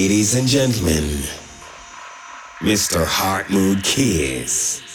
Ladies and gentlemen, Mr. Heart Mood Kiss.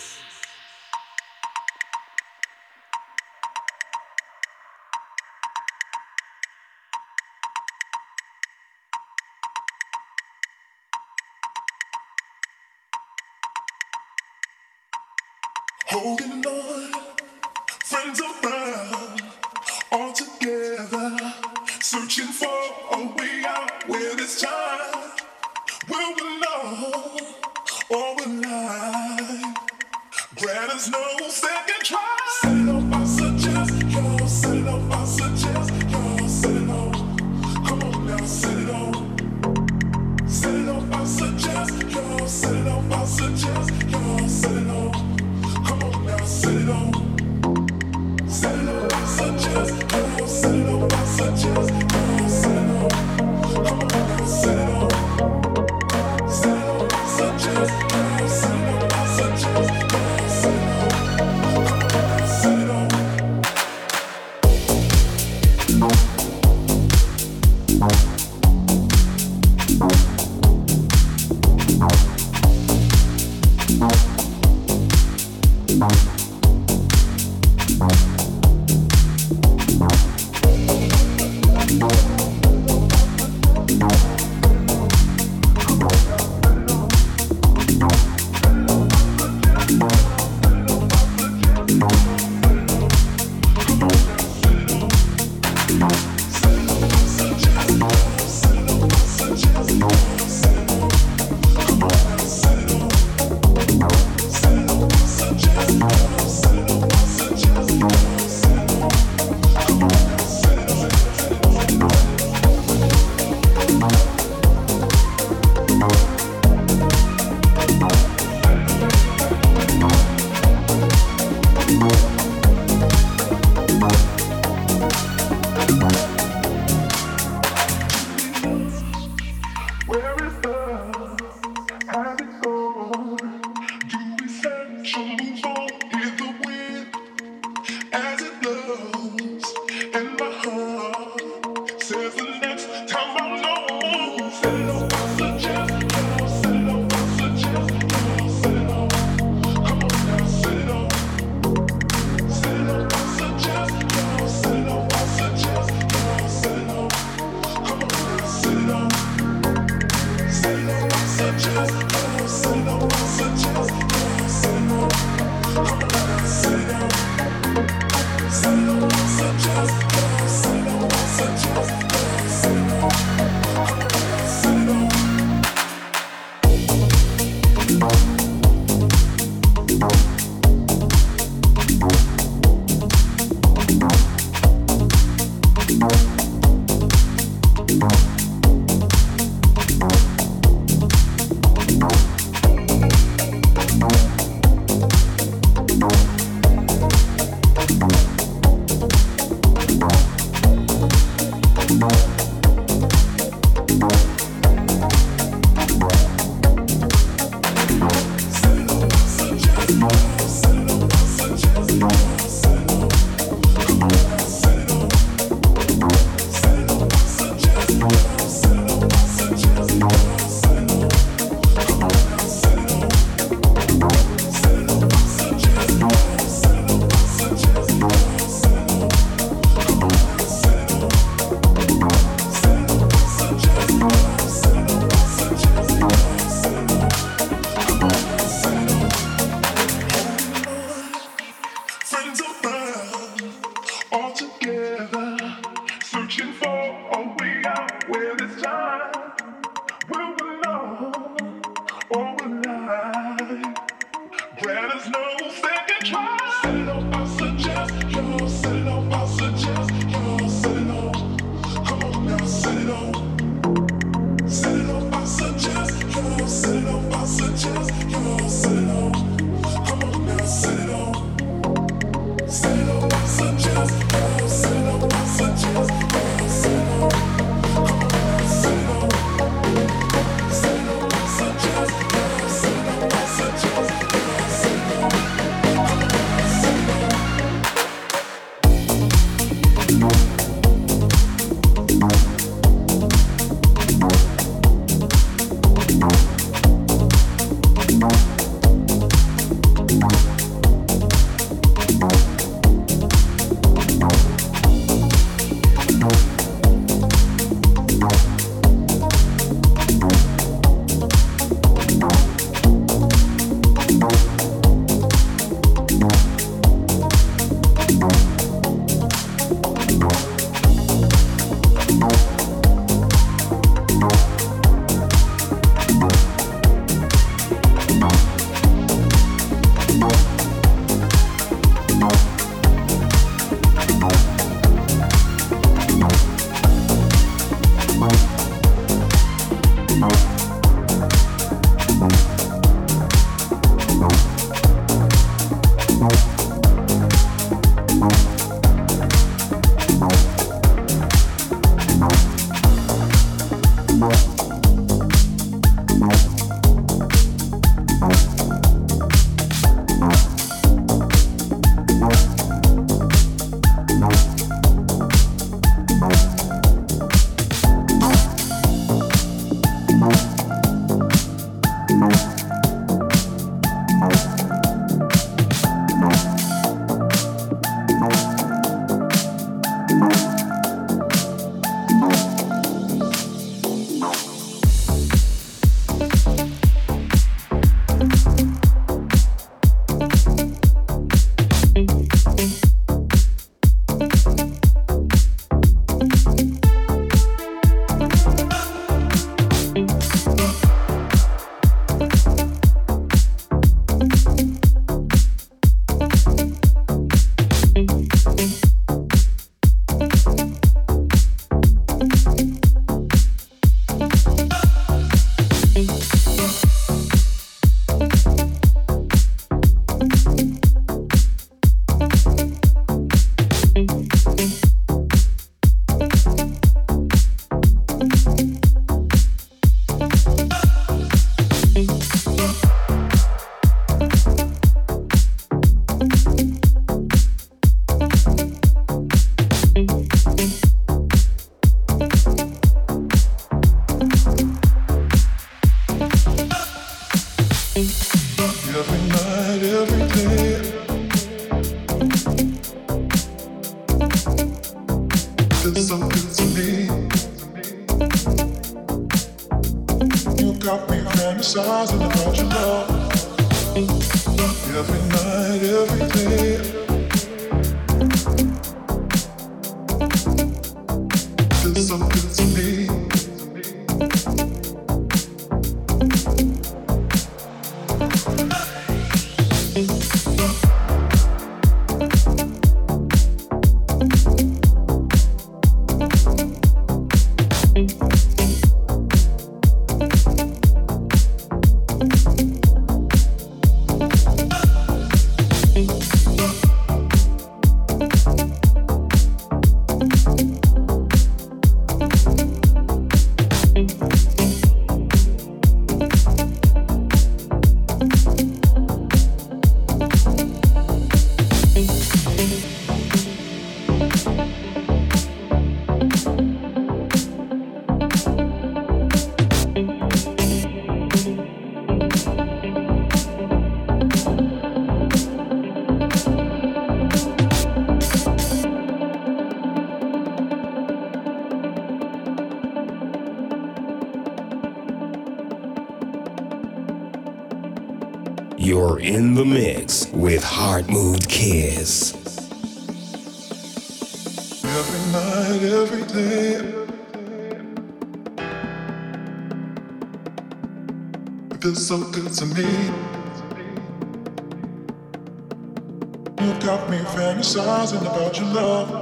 thousand approachable. Every night, every day. In the mix with Heart Mood Kiss. Every night, every day. It feels so good to me. You got me fantasizing about your love.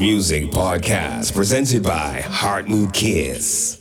Music Podcast presented by Heart Mood Kids.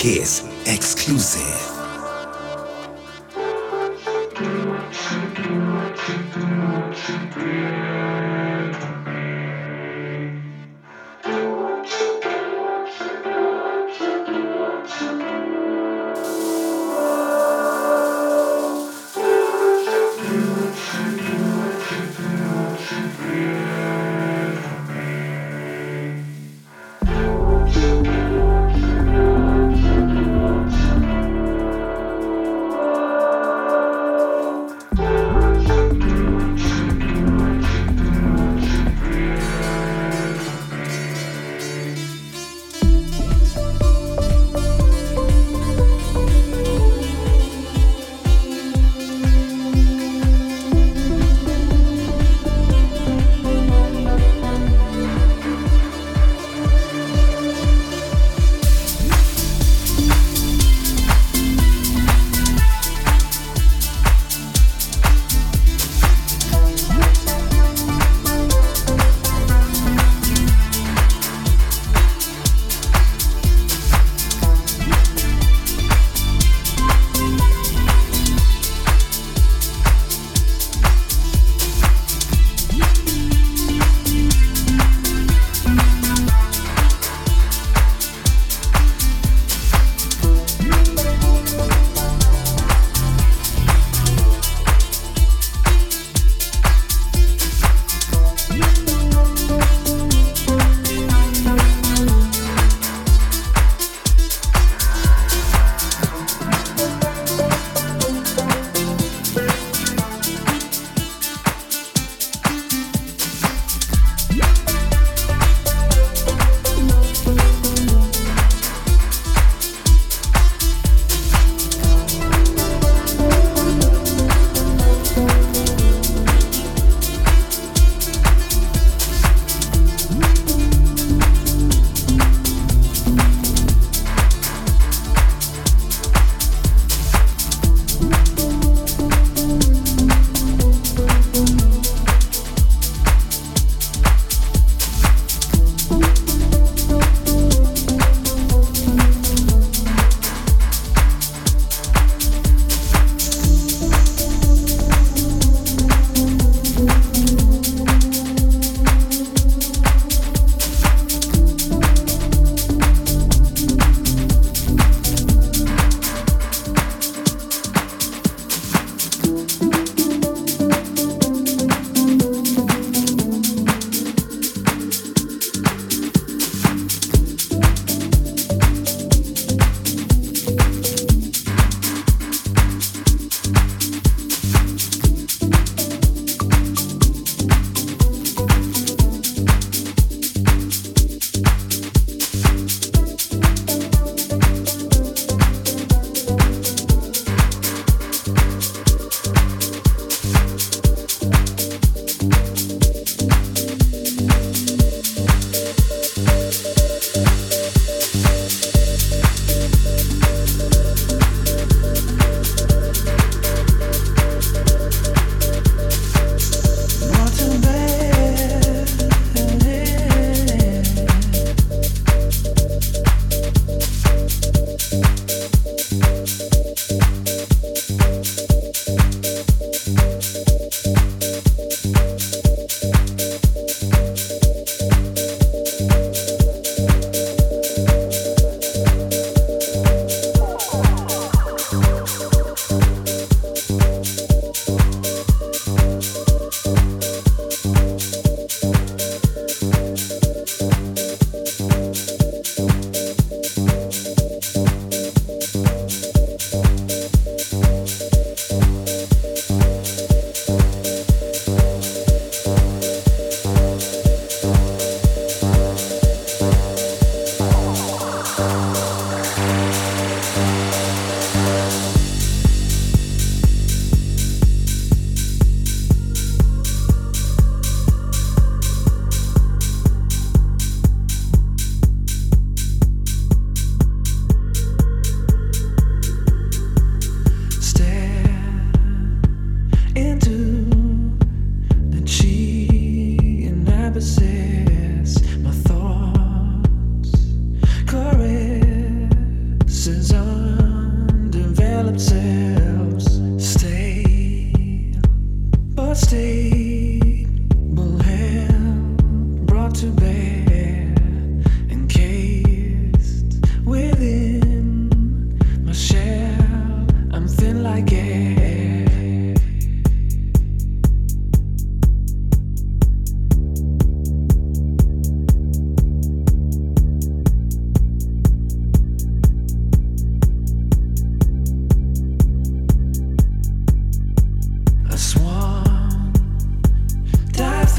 Kiss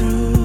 through.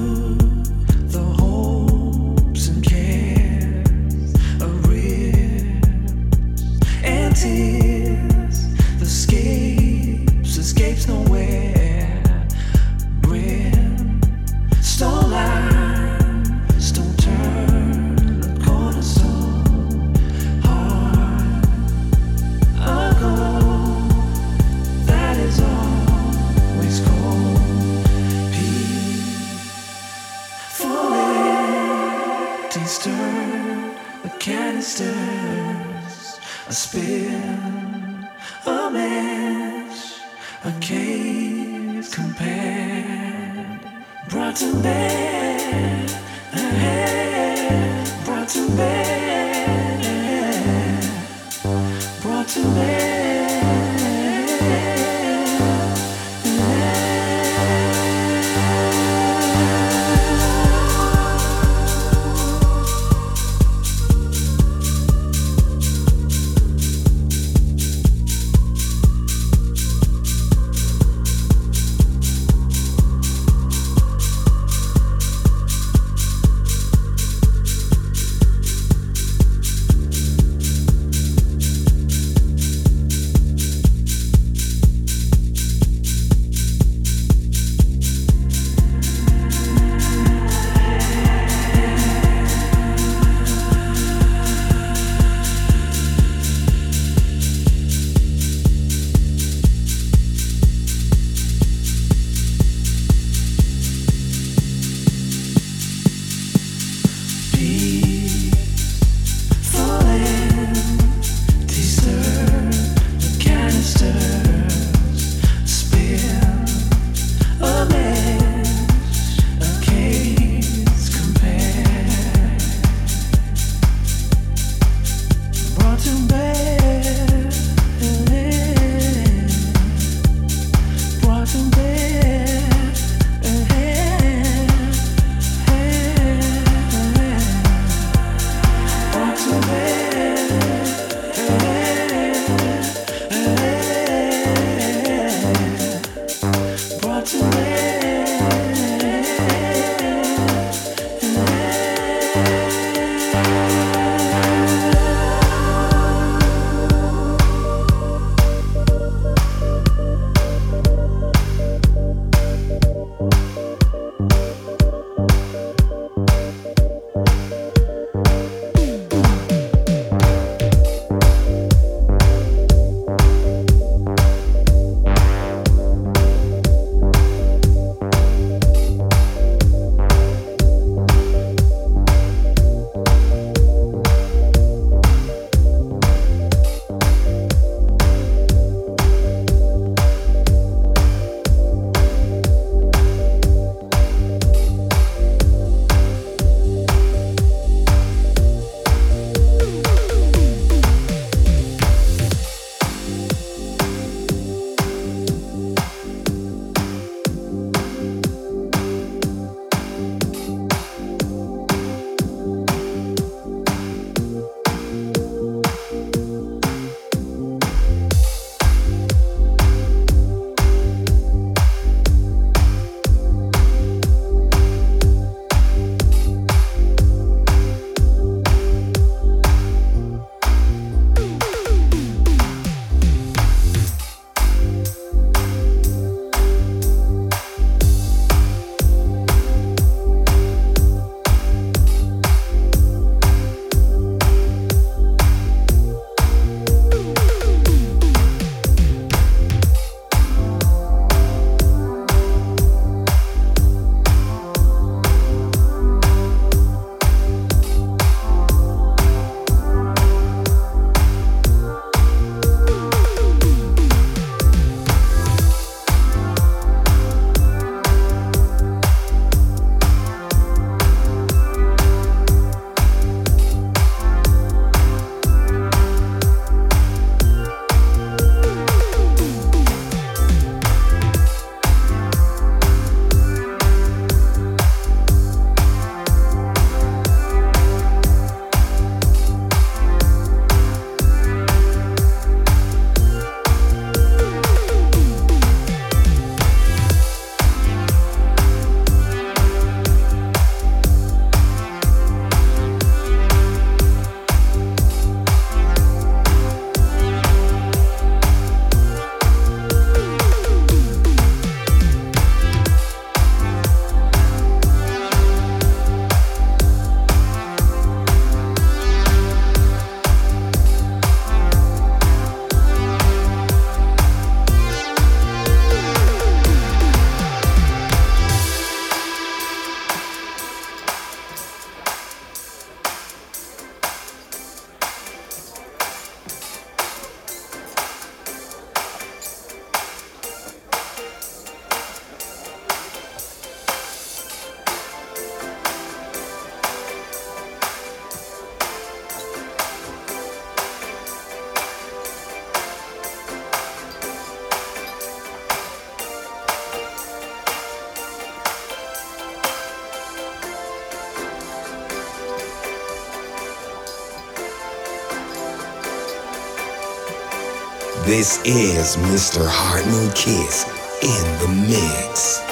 This is Mr. Heart Mood Kiss in the mix.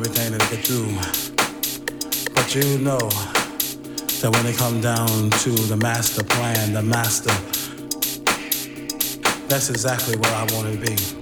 Everything that they could do. But you know that when it comes down to the master plan, the master, that's exactly where I want to be.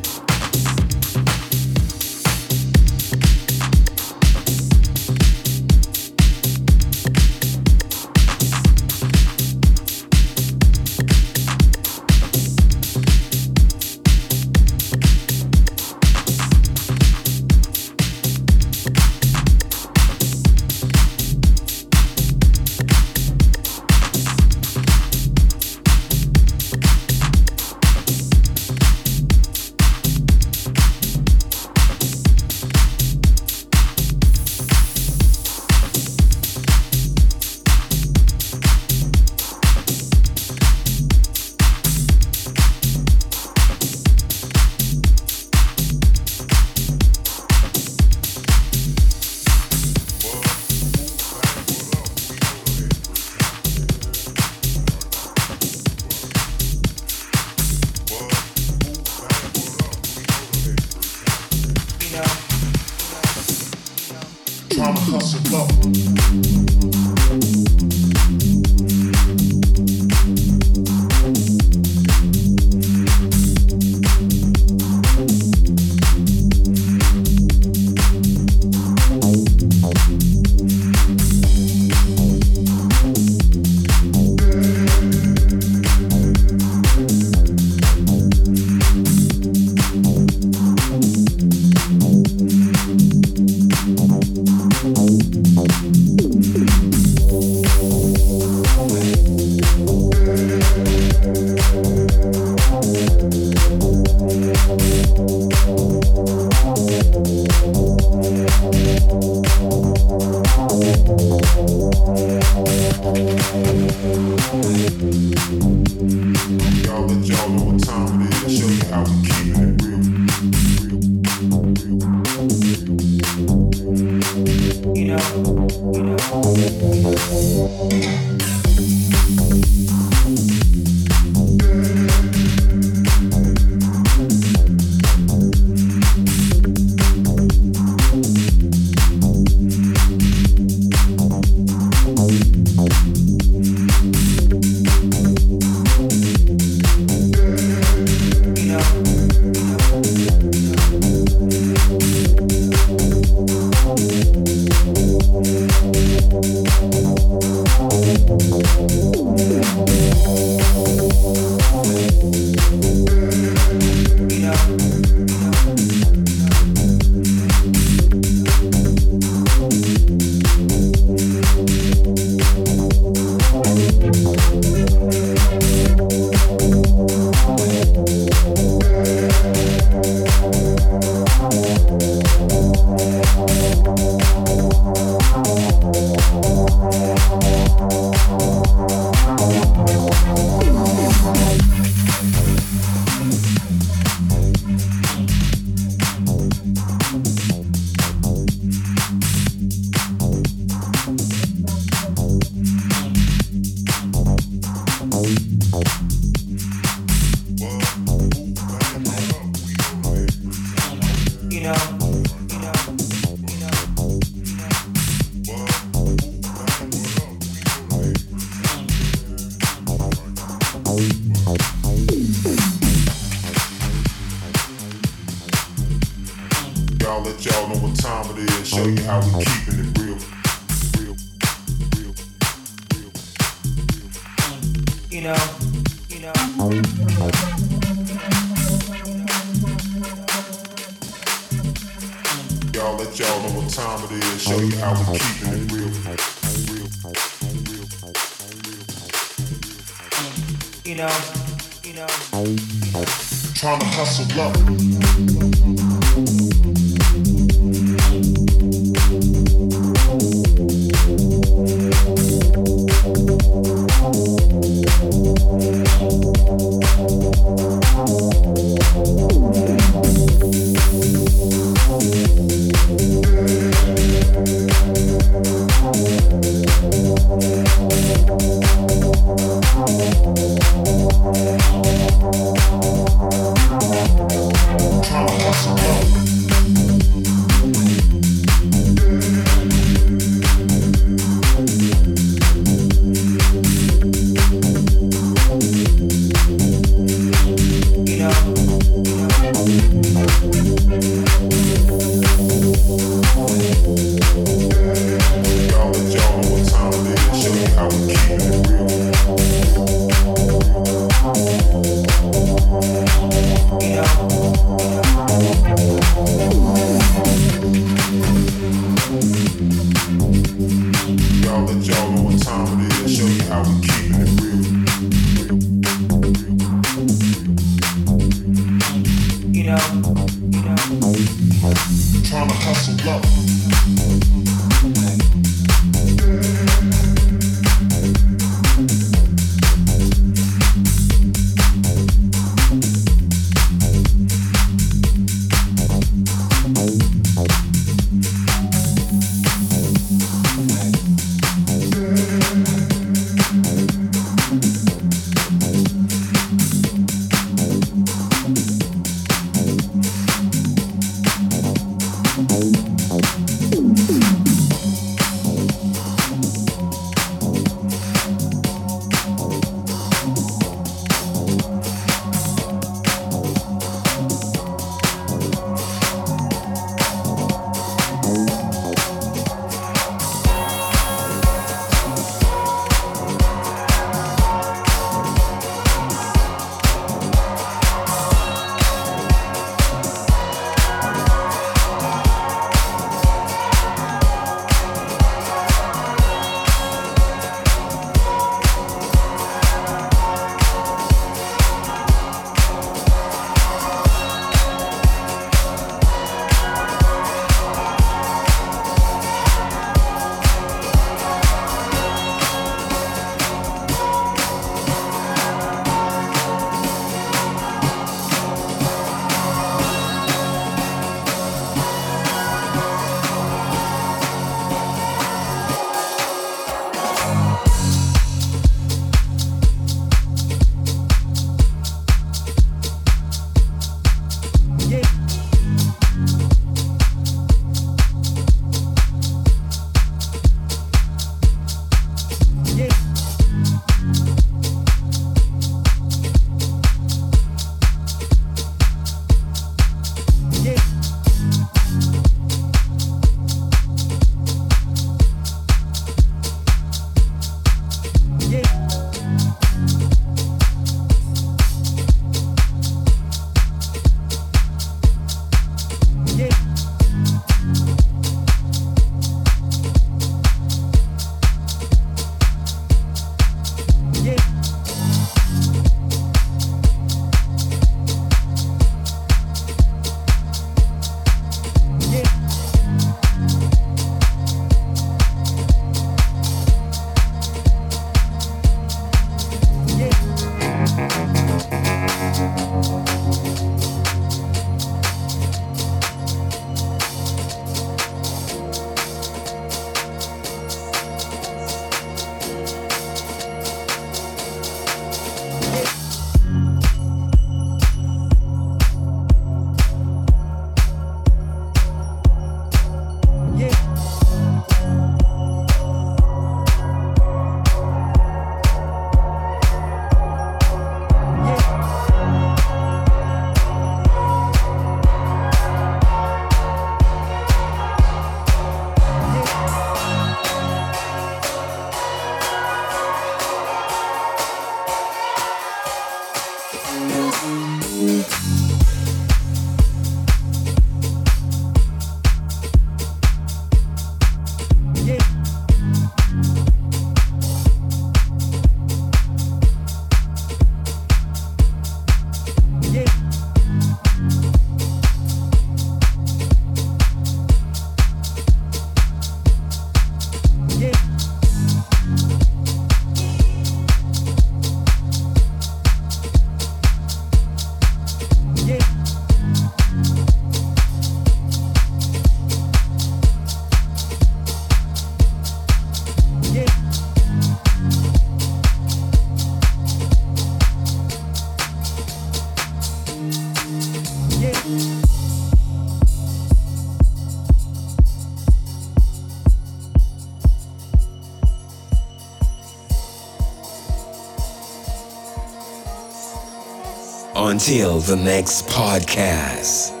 Until the next podcast.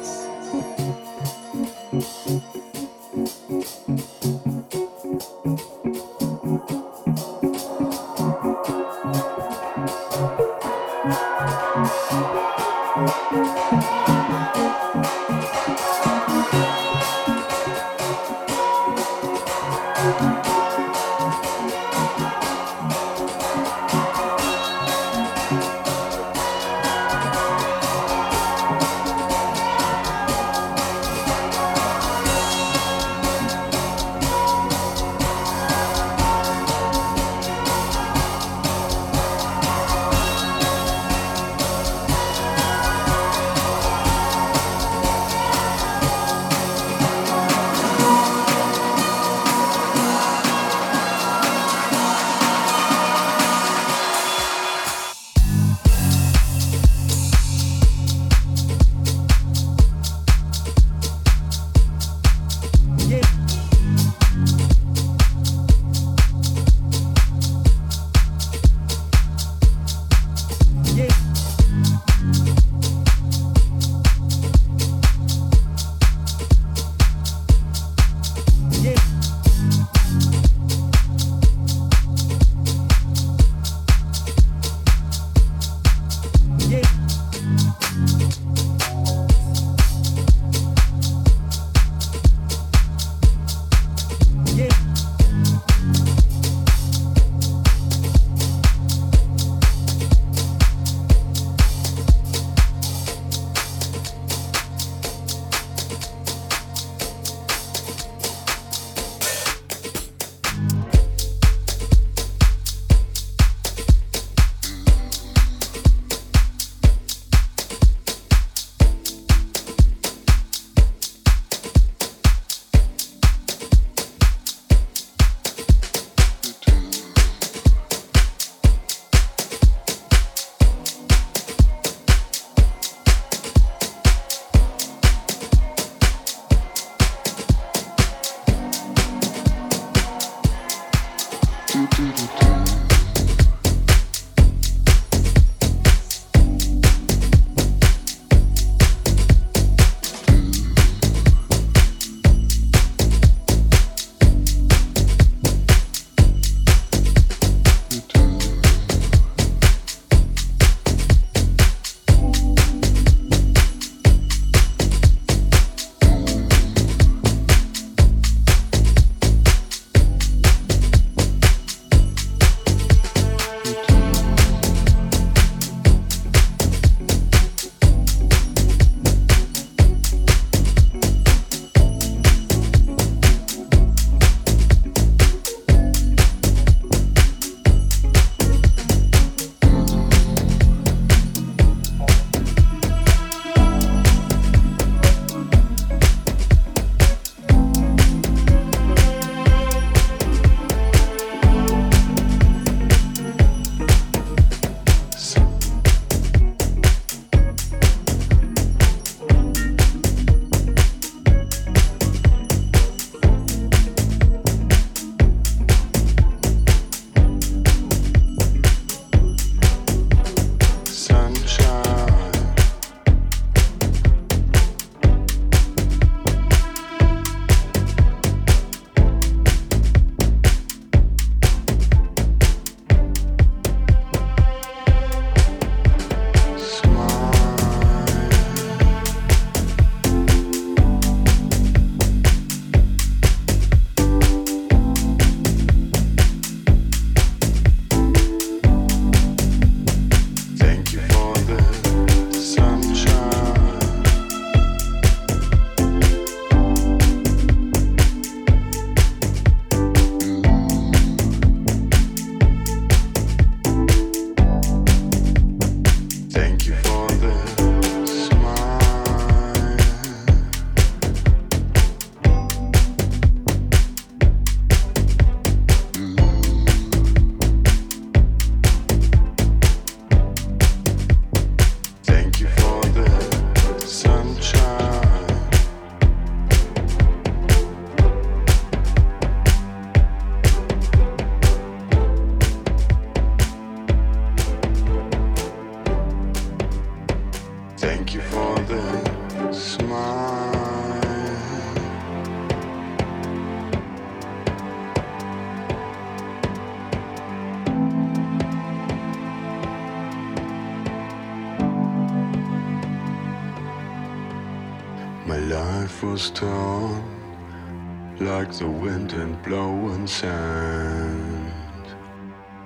Like the wind and blowing sand.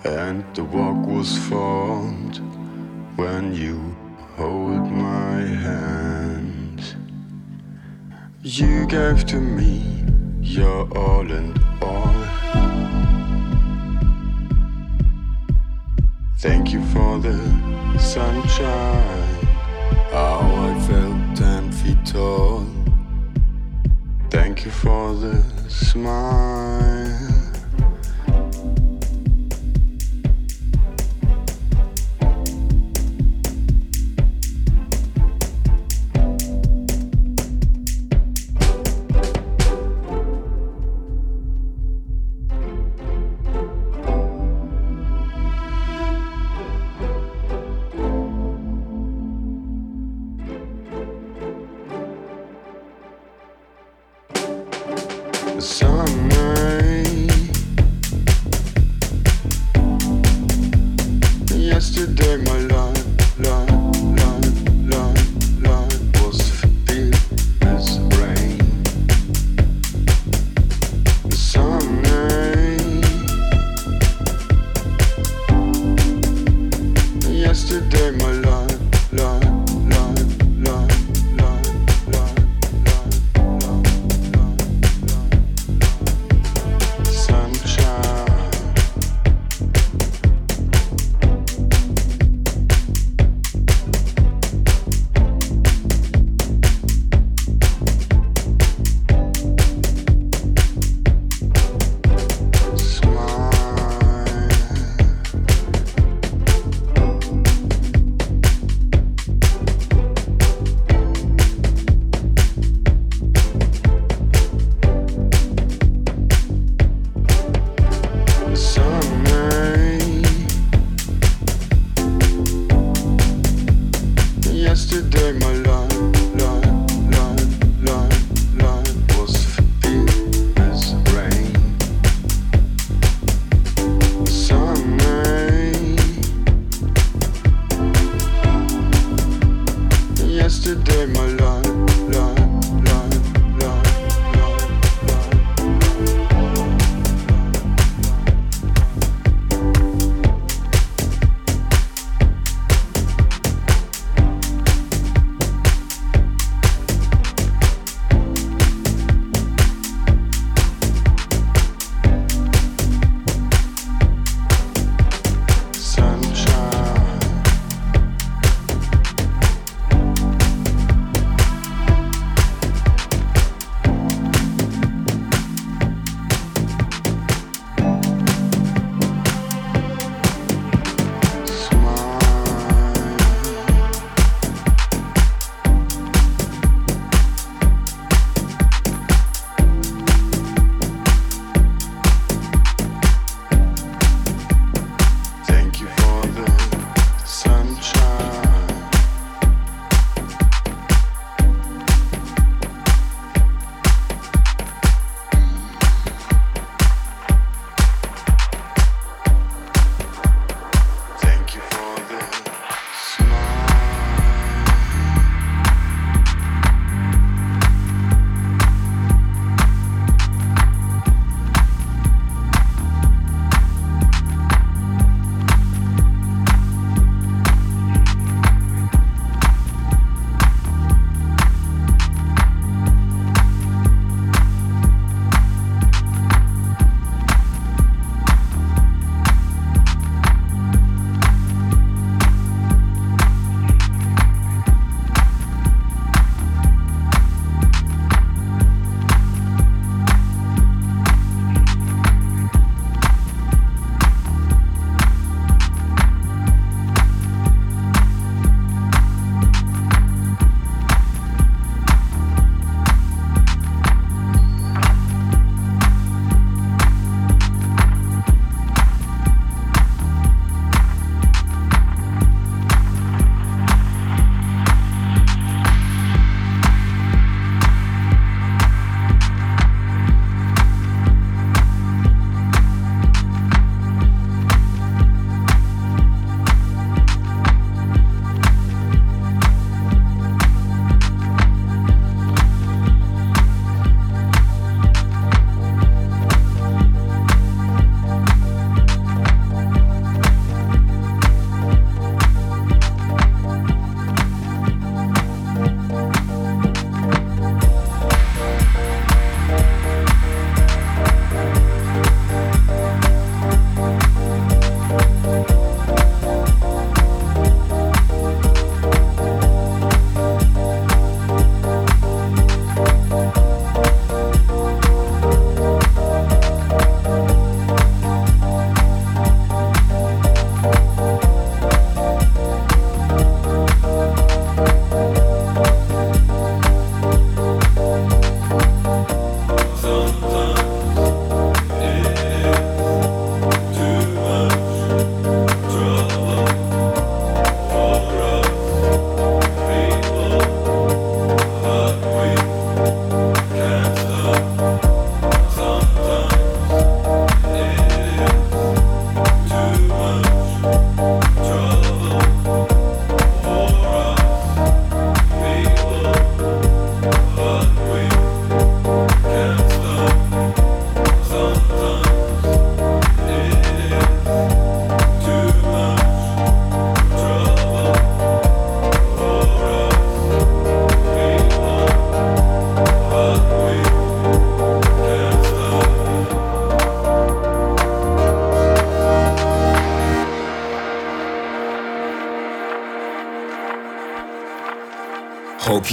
And the walk was formed when you hold my hand. You gave to me your all and all. Thank you for the sunshine. Smile.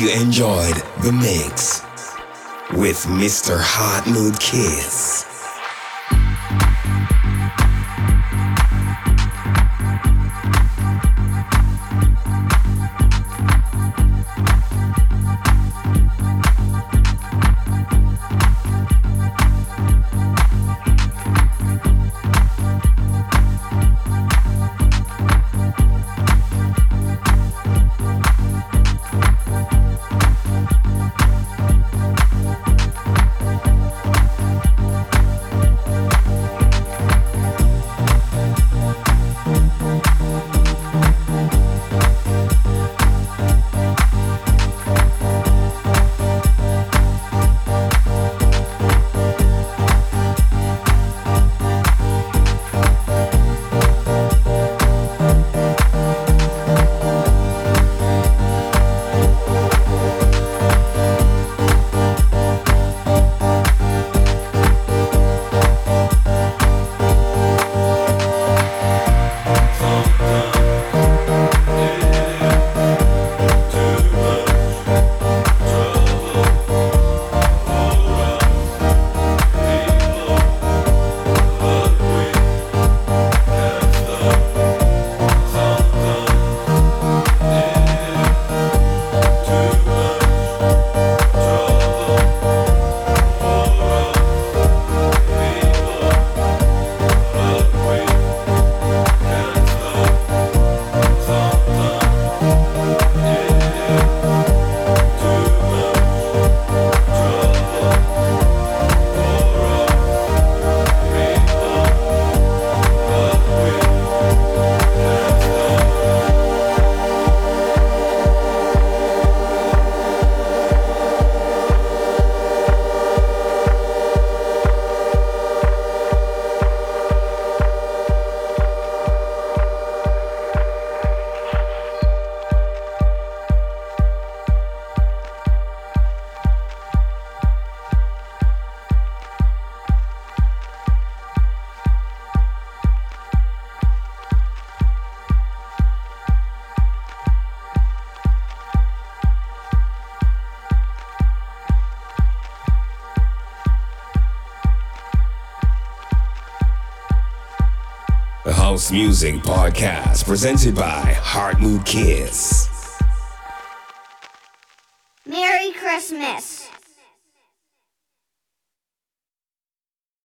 You enjoyed the mix with Mr. Hot Mood Kiss. House Music Podcast presented by Heart Mood Kiss.